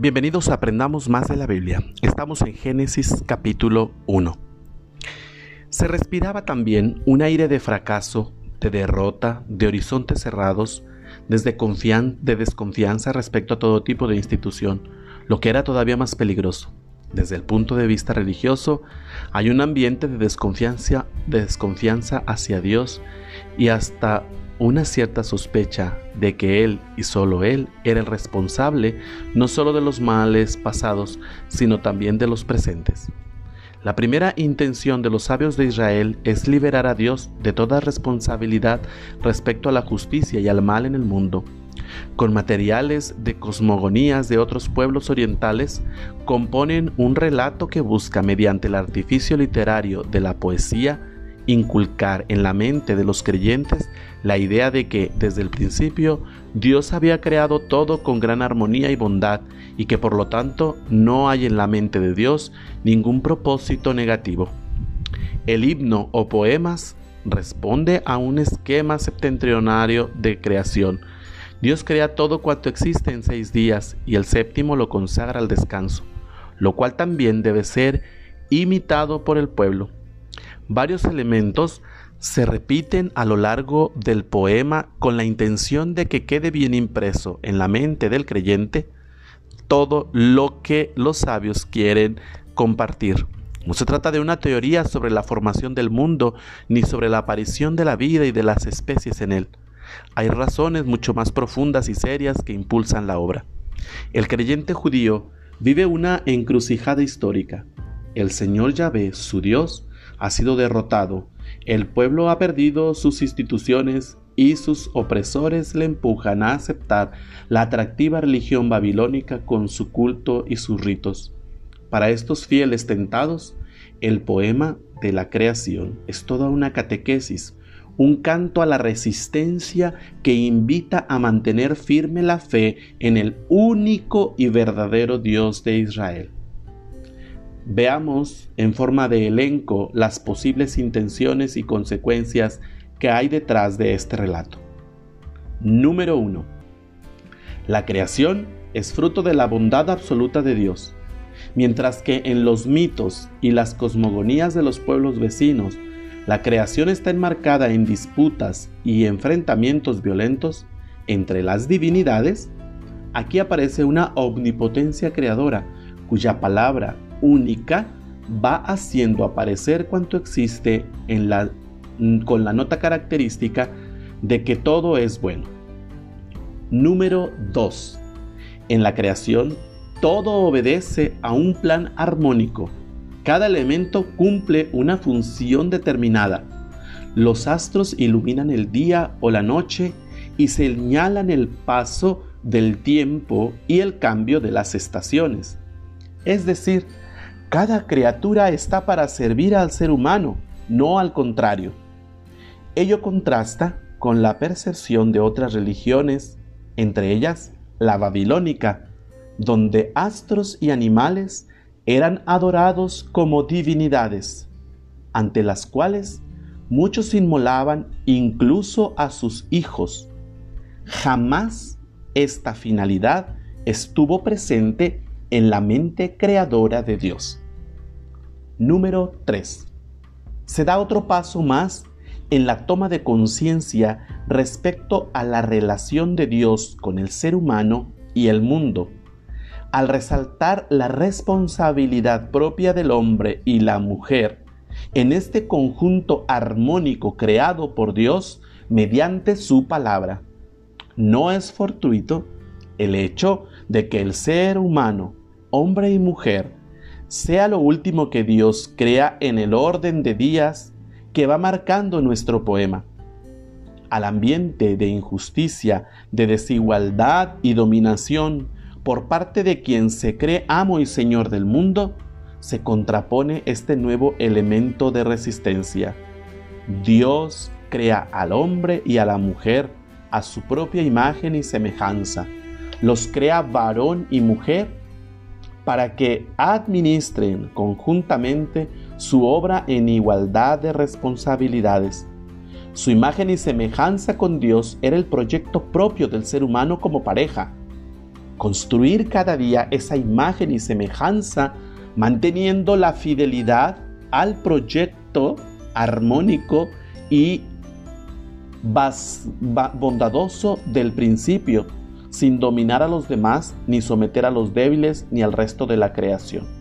Bienvenidos a Aprendamos más de la Biblia. Estamos en Génesis capítulo 1. Se respiraba también un aire de fracaso, de derrota, de horizontes cerrados, desde de desconfianza respecto a todo tipo de institución, lo que era todavía más peligroso. Desde el punto de vista religioso, hay un ambiente de desconfianza, de desconfianza hacia Dios y hasta una cierta sospecha de que Él y solo Él era el responsable no solo de los males pasados, sino también de los presentes. La primera intención de los sabios de Israel es liberar a Dios de toda responsabilidad respecto a la justicia y al mal en el mundo. Con materiales de cosmogonías de otros pueblos orientales, componen un relato que busca, mediante el artificio literario de la poesía, inculcar en la mente de los creyentes la idea de que desde el principio Dios había creado todo con gran armonía y bondad y que por lo tanto no hay en la mente de Dios ningún propósito negativo. El himno o poemas responde a un esquema septentrionario de creación. Dios crea todo cuanto existe en seis días y el séptimo lo consagra al descanso, lo cual también debe ser imitado por el pueblo. Varios elementos se repiten a lo largo del poema con la intención de que quede bien impreso en la mente del creyente todo lo que los sabios quieren compartir. No se trata de una teoría sobre la formación del mundo ni sobre la aparición de la vida y de las especies en él. Hay razones mucho más profundas y serias que impulsan la obra. El creyente judío vive una encrucijada histórica. El Señor Yahvé, su Dios, ha sido derrotado, el pueblo ha perdido sus instituciones y sus opresores le empujan a aceptar la atractiva religión babilónica con su culto y sus ritos. Para estos fieles tentados, el poema de la creación es toda una catequesis, un canto a la resistencia que invita a mantener firme la fe en el único y verdadero Dios de Israel. Veamos en forma de elenco las posibles intenciones y consecuencias que hay detrás de este relato. Número 1. La creación es fruto de la bondad absoluta de Dios, mientras que en los mitos y las cosmogonías de los pueblos vecinos la creación está enmarcada en disputas y enfrentamientos violentos entre las divinidades, aquí aparece una omnipotencia creadora cuya palabra única va haciendo aparecer cuanto existe en la, con la nota característica de que todo es bueno. Número 2. En la creación, todo obedece a un plan armónico. Cada elemento cumple una función determinada. Los astros iluminan el día o la noche y señalan el paso del tiempo y el cambio de las estaciones. Es decir, cada criatura está para servir al ser humano, no al contrario. Ello contrasta con la percepción de otras religiones, entre ellas la babilónica, donde astros y animales eran adorados como divinidades, ante las cuales muchos inmolaban incluso a sus hijos. Jamás esta finalidad estuvo presente en la mente creadora de Dios. Número 3. Se da otro paso más en la toma de conciencia respecto a la relación de Dios con el ser humano y el mundo, al resaltar la responsabilidad propia del hombre y la mujer en este conjunto armónico creado por Dios mediante su palabra. No es fortuito el hecho de que el ser humano, hombre y mujer, sea lo último que Dios crea en el orden de días que va marcando nuestro poema. Al ambiente de injusticia, de desigualdad y dominación por parte de quien se cree amo y señor del mundo, se contrapone este nuevo elemento de resistencia. Dios crea al hombre y a la mujer a su propia imagen y semejanza. Los crea varón y mujer para que administren conjuntamente su obra en igualdad de responsabilidades. Su imagen y semejanza con Dios era el proyecto propio del ser humano como pareja. construir cada día esa imagen y semejanza, manteniendo la fidelidad al proyecto armónico y bondadoso del principio, sin dominar a los demás, ni someter a los débiles, ni al resto de la creación.